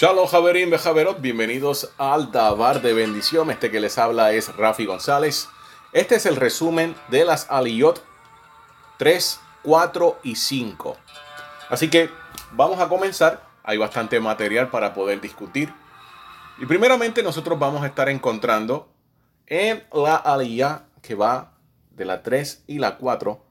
Shalom Javerín Bejaverot, bienvenidos al Dabar de Bendición. Este que les habla es Rafi González. Este es el resumen de las Aliyot 3, 4 y 5. Así que vamos a comenzar. Hay bastante material para poder discutir. Y primeramente nosotros vamos a estar encontrando en la Aliyah que va de la 3 y la 4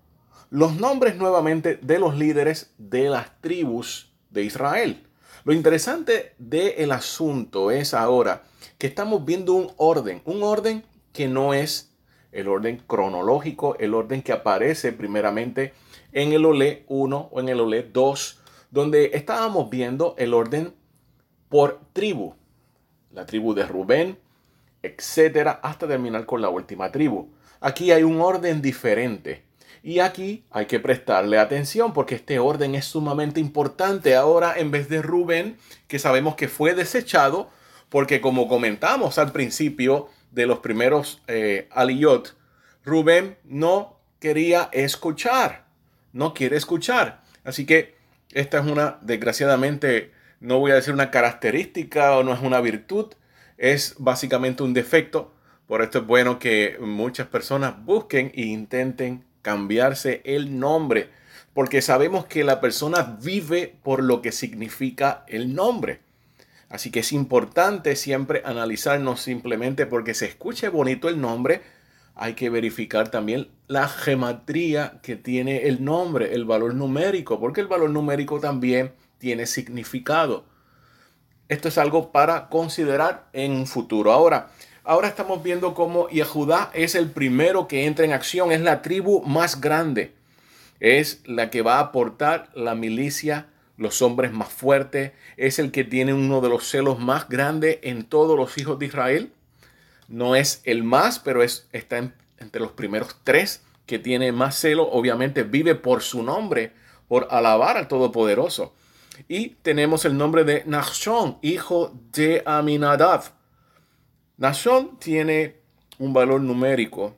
los nombres nuevamente de los líderes de las tribus de Israel. Lo interesante del asunto es ahora que estamos viendo un orden, un orden que no es el orden cronológico, el orden que aparece primeramente en el OLE 1 o en el OLE 2, donde estábamos viendo el orden por tribu, la tribu de Rubén, etcétera, hasta terminar con la última tribu. Aquí hay un orden diferente. Y aquí hay que prestarle atención porque este orden es sumamente importante. Ahora, en vez de Rubén, que sabemos que fue desechado, porque como comentamos al principio de los primeros eh, Aliyot, Rubén no quería escuchar, no quiere escuchar. Así que esta es una, desgraciadamente, no voy a decir una característica o no es una virtud, es básicamente un defecto. Por esto es bueno que muchas personas busquen e intenten cambiarse el nombre, porque sabemos que la persona vive por lo que significa el nombre. Así que es importante siempre analizarnos simplemente porque se escuche bonito el nombre, hay que verificar también la gematría que tiene el nombre, el valor numérico, porque el valor numérico también tiene significado. Esto es algo para considerar en un futuro. Ahora, ahora estamos viendo cómo Yehudá es el primero que entra en acción, es la tribu más grande, es la que va a aportar la milicia, los hombres más fuertes, es el que tiene uno de los celos más grandes en todos los hijos de Israel. No es el más, pero es, está entre los primeros tres que tiene más celo. Obviamente vive por su nombre, por alabar al Todopoderoso. Y tenemos el nombre de Nachshon, hijo de Aminadab. Nachshon tiene un valor numérico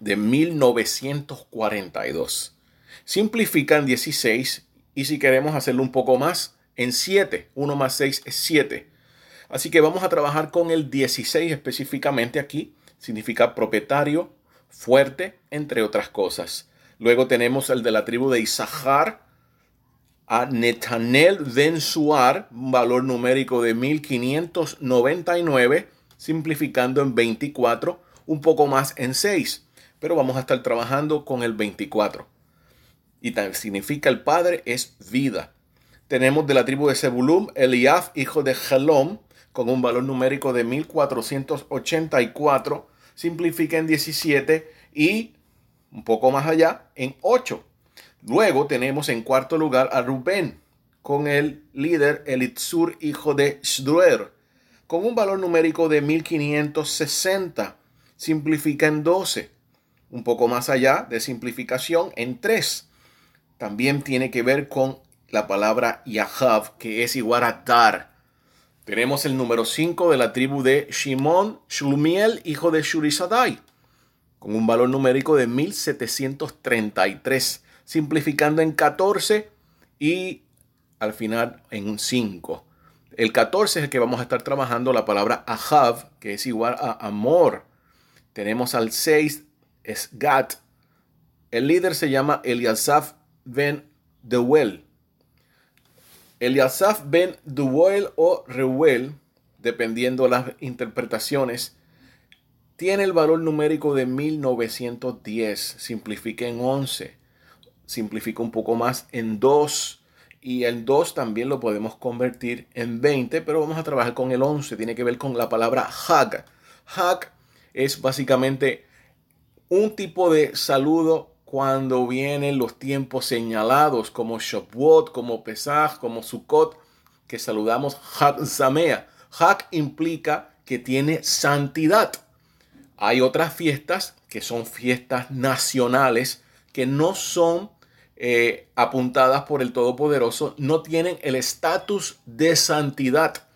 de 1942. Simplifica en 16 y si queremos hacerlo un poco más, en 7. 1 más 6 es 7. Así que vamos a trabajar con el 16 específicamente aquí. Significa propietario, fuerte, entre otras cosas. Luego tenemos el de la tribu de Isahar, a Netanel Ben Suar, un valor numérico de 1599, simplificando en 24, un poco más en 6, pero vamos a estar trabajando con el 24. Y también significa el padre es vida. Tenemos de la tribu de Zebulum, Eliaf, hijo de Helom, con un valor numérico de 1484, simplifica en 17 y un poco más allá en 8. Luego tenemos en cuarto lugar a Rubén con el líder Elitzur, hijo de Shduer, con un valor numérico de 1560. Simplifica en 12. Un poco más allá de simplificación en 3. También tiene que ver con la palabra Yahav, que es igual a dar. Tenemos el número 5 de la tribu de Shimon, Shlumiel, hijo de Shurisadai, con un valor numérico de 1733 simplificando en 14 y al final en un 5. El 14 es el que vamos a estar trabajando la palabra ahav, que es igual a amor. Tenemos al 6, es gat. El líder se llama Eliasaf ben Deuel. Eliasaf ben Deuel o Reuel, dependiendo las interpretaciones, tiene el valor numérico de 1910. Simplifique en 11 simplifica un poco más en 2 y el 2 también lo podemos convertir en 20, pero vamos a trabajar con el 11, tiene que ver con la palabra hag. Hag es básicamente un tipo de saludo cuando vienen los tiempos señalados como Shavuot, como Pesach, como Sukkot, que saludamos Hag Zamea. Hag implica que tiene santidad. Hay otras fiestas que son fiestas nacionales que no son eh, apuntadas por el Todopoderoso no tienen el estatus de santidad.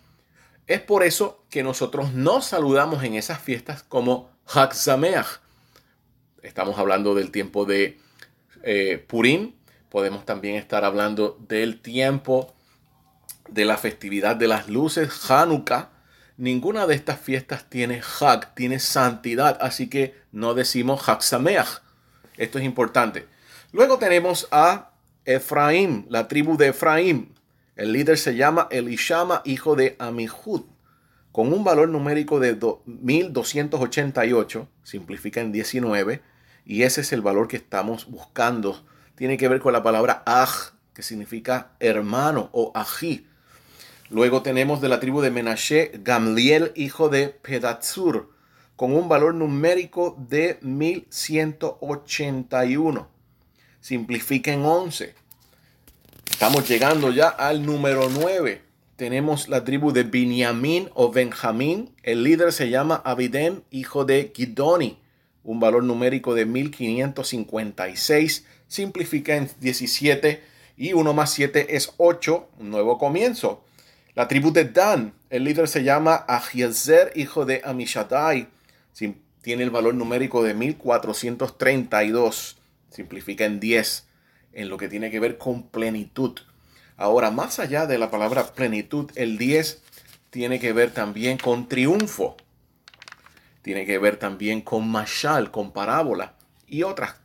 Es por eso que nosotros no saludamos en esas fiestas como Hag Estamos hablando del tiempo de eh, Purim. Podemos también estar hablando del tiempo de la festividad de las luces, Hanukkah, ninguna de estas fiestas tiene Hag, tiene santidad, así que no decimos Hag Sameach. Esto es importante. Luego tenemos a Efraín, la tribu de Efraín. El líder se llama Elishama, hijo de Amihud, con un valor numérico de 1288, simplifica en 19, y ese es el valor que estamos buscando. Tiene que ver con la palabra Aj, que significa hermano o ají. Luego tenemos de la tribu de Menashe Gamliel, hijo de Pedatsur, con un valor numérico de 1181. Simplifica en 11. Estamos llegando ya al número 9. Tenemos la tribu de Binyamin o Benjamín. El líder se llama Abidem, hijo de Gidoni. Un valor numérico de 1556. Simplifica en 17. Y 1 más 7 es 8. Un nuevo comienzo. La tribu de Dan. El líder se llama Ahiezer, hijo de Amishadai. Tiene el valor numérico de 1432. Simplifica en 10 en lo que tiene que ver con plenitud. Ahora, más allá de la palabra plenitud, el 10 tiene que ver también con triunfo. Tiene que ver también con mashal, con parábola y otras.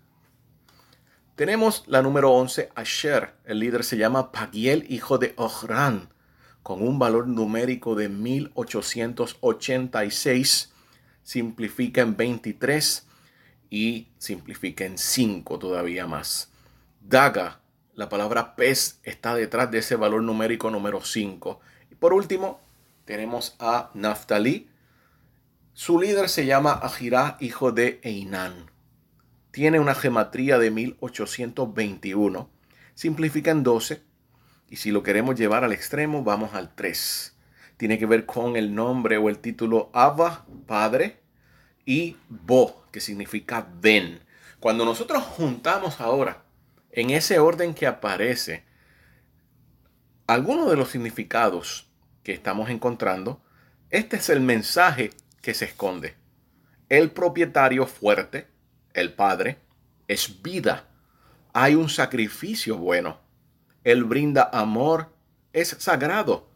Tenemos la número 11, Asher. El líder se llama Pagiel, hijo de Ohran, con un valor numérico de 1886. Simplifica en 23 y simplifica en 5 todavía más. Daga, la palabra pez está detrás de ese valor numérico número 5. Y por último, tenemos a Naftali. Su líder se llama Ajirá, hijo de Einan. Tiene una gematría de 1821. Simplifica en 12. Y si lo queremos llevar al extremo, vamos al 3. Tiene que ver con el nombre o el título Abba, Padre, y Bo, que significa ven. Cuando nosotros juntamos ahora en ese orden que aparece, algunos de los significados que estamos encontrando, este es el mensaje que se esconde. El propietario fuerte, el Padre, es vida. Hay un sacrificio bueno. Él brinda amor, es sagrado.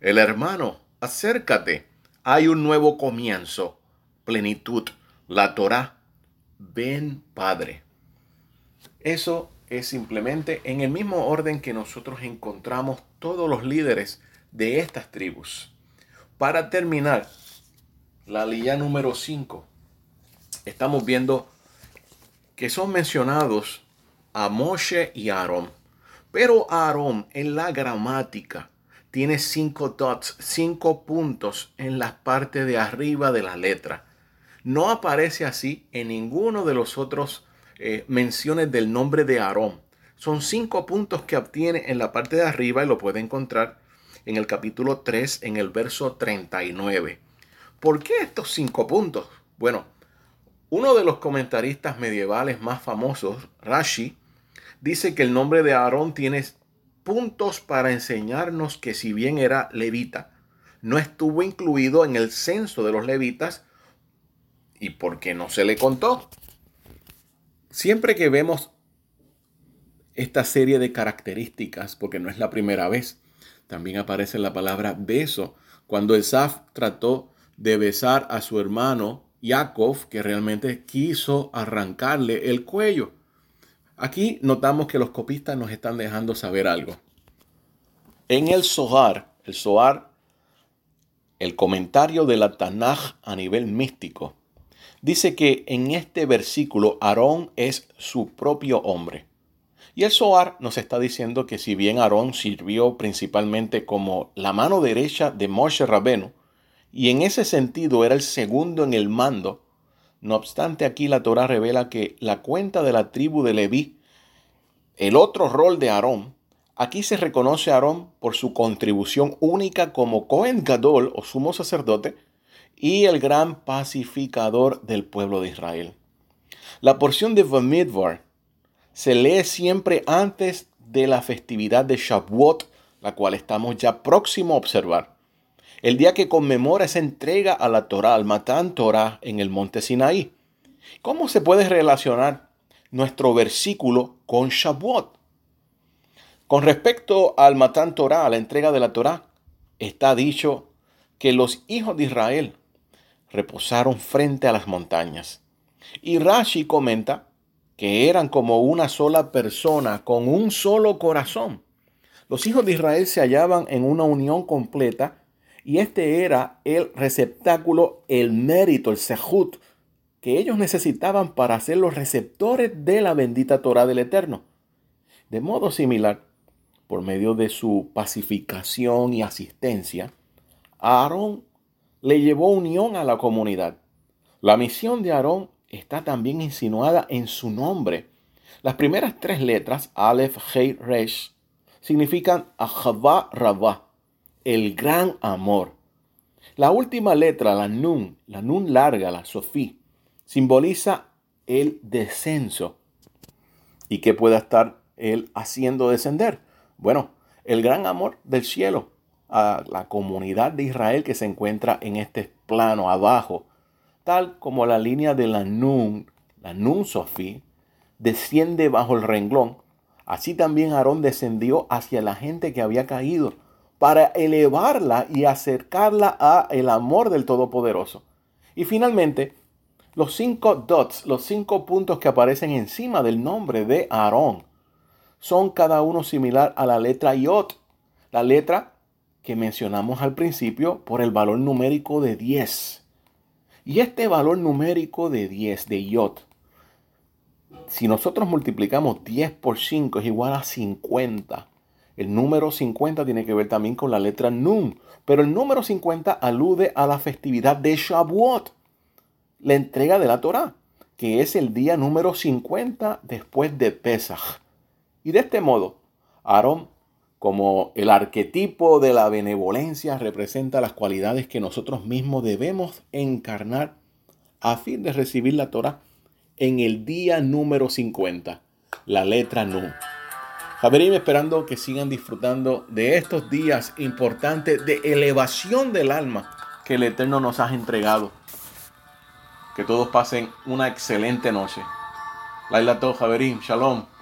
El hermano, acércate. Hay un nuevo comienzo, plenitud, la Torah. Ven, Padre. Eso es simplemente en el mismo orden que nosotros encontramos todos los líderes de estas tribus. Para terminar, la línea número 5, estamos viendo que son mencionados a Moshe y Aarón. Pero Aarón en la gramática tiene cinco dots, cinco puntos en la parte de arriba de la letra. No aparece así en ninguno de los otros eh, menciones del nombre de Aarón. Son cinco puntos que obtiene en la parte de arriba y lo puede encontrar en el capítulo 3, en el verso 39. ¿Por qué estos cinco puntos? Bueno, uno de los comentaristas medievales más famosos, Rashi, dice que el nombre de Aarón tiene puntos para enseñarnos que si bien era levita, no estuvo incluido en el censo de los levitas y porque no se le contó. Siempre que vemos esta serie de características, porque no es la primera vez, también aparece la palabra beso, cuando Esaf trató de besar a su hermano Jacob, que realmente quiso arrancarle el cuello. Aquí notamos que los copistas nos están dejando saber algo. En el Zohar, el Zohar, el comentario de la Tanaj a nivel místico, dice que en este versículo Aarón es su propio hombre. Y el Zohar nos está diciendo que si bien Aarón sirvió principalmente como la mano derecha de Moshe Rabenu, y en ese sentido era el segundo en el mando, no obstante aquí la Torah revela que la cuenta de la tribu de Leví, el otro rol de Aarón, aquí se reconoce a Aarón por su contribución única como Cohen Gadol o sumo sacerdote, y el gran pacificador del pueblo de Israel. La porción de Vamidvar se lee siempre antes de la festividad de Shavuot, la cual estamos ya próximo a observar. El día que conmemora esa entrega a la Torah, al Matán Torah en el monte Sinaí. ¿Cómo se puede relacionar nuestro versículo con Shavuot? Con respecto al Matán Torah, a la entrega de la Torah, está dicho que los hijos de Israel reposaron frente a las montañas. Y Rashi comenta que eran como una sola persona con un solo corazón. Los hijos de Israel se hallaban en una unión completa y este era el receptáculo, el mérito, el sehut que ellos necesitaban para ser los receptores de la bendita Torah del Eterno. De modo similar, por medio de su pacificación y asistencia, Aarón le llevó unión a la comunidad. La misión de Aarón está también insinuada en su nombre. Las primeras tres letras, Aleph, Hei, Resh, significan Ahava Rabá, el gran amor. La última letra, la Nun, la Nun larga, la Sofí, simboliza el descenso. ¿Y qué pueda estar él haciendo descender? Bueno, el gran amor del cielo a la comunidad de Israel que se encuentra en este plano abajo, tal como la línea de la Nun, la Nun Sofí, desciende bajo el renglón. Así también Aarón descendió hacia la gente que había caído para elevarla y acercarla a el amor del Todopoderoso. Y finalmente, los cinco dots, los cinco puntos que aparecen encima del nombre de Aarón, son cada uno similar a la letra Yot, la letra que mencionamos al principio por el valor numérico de 10. Y este valor numérico de 10 de Yot, si nosotros multiplicamos 10 por 5 es igual a 50. El número 50 tiene que ver también con la letra Nun, pero el número 50 alude a la festividad de Shavuot, la entrega de la Torah, que es el día número 50 después de Pesach. Y de este modo, Aarón, como el arquetipo de la benevolencia, representa las cualidades que nosotros mismos debemos encarnar a fin de recibir la Torah en el día número 50, la letra Nun. Javerim, esperando que sigan disfrutando de estos días importantes de elevación del alma que el Eterno nos ha entregado. Que todos pasen una excelente noche. Laila To, Javerim, Shalom.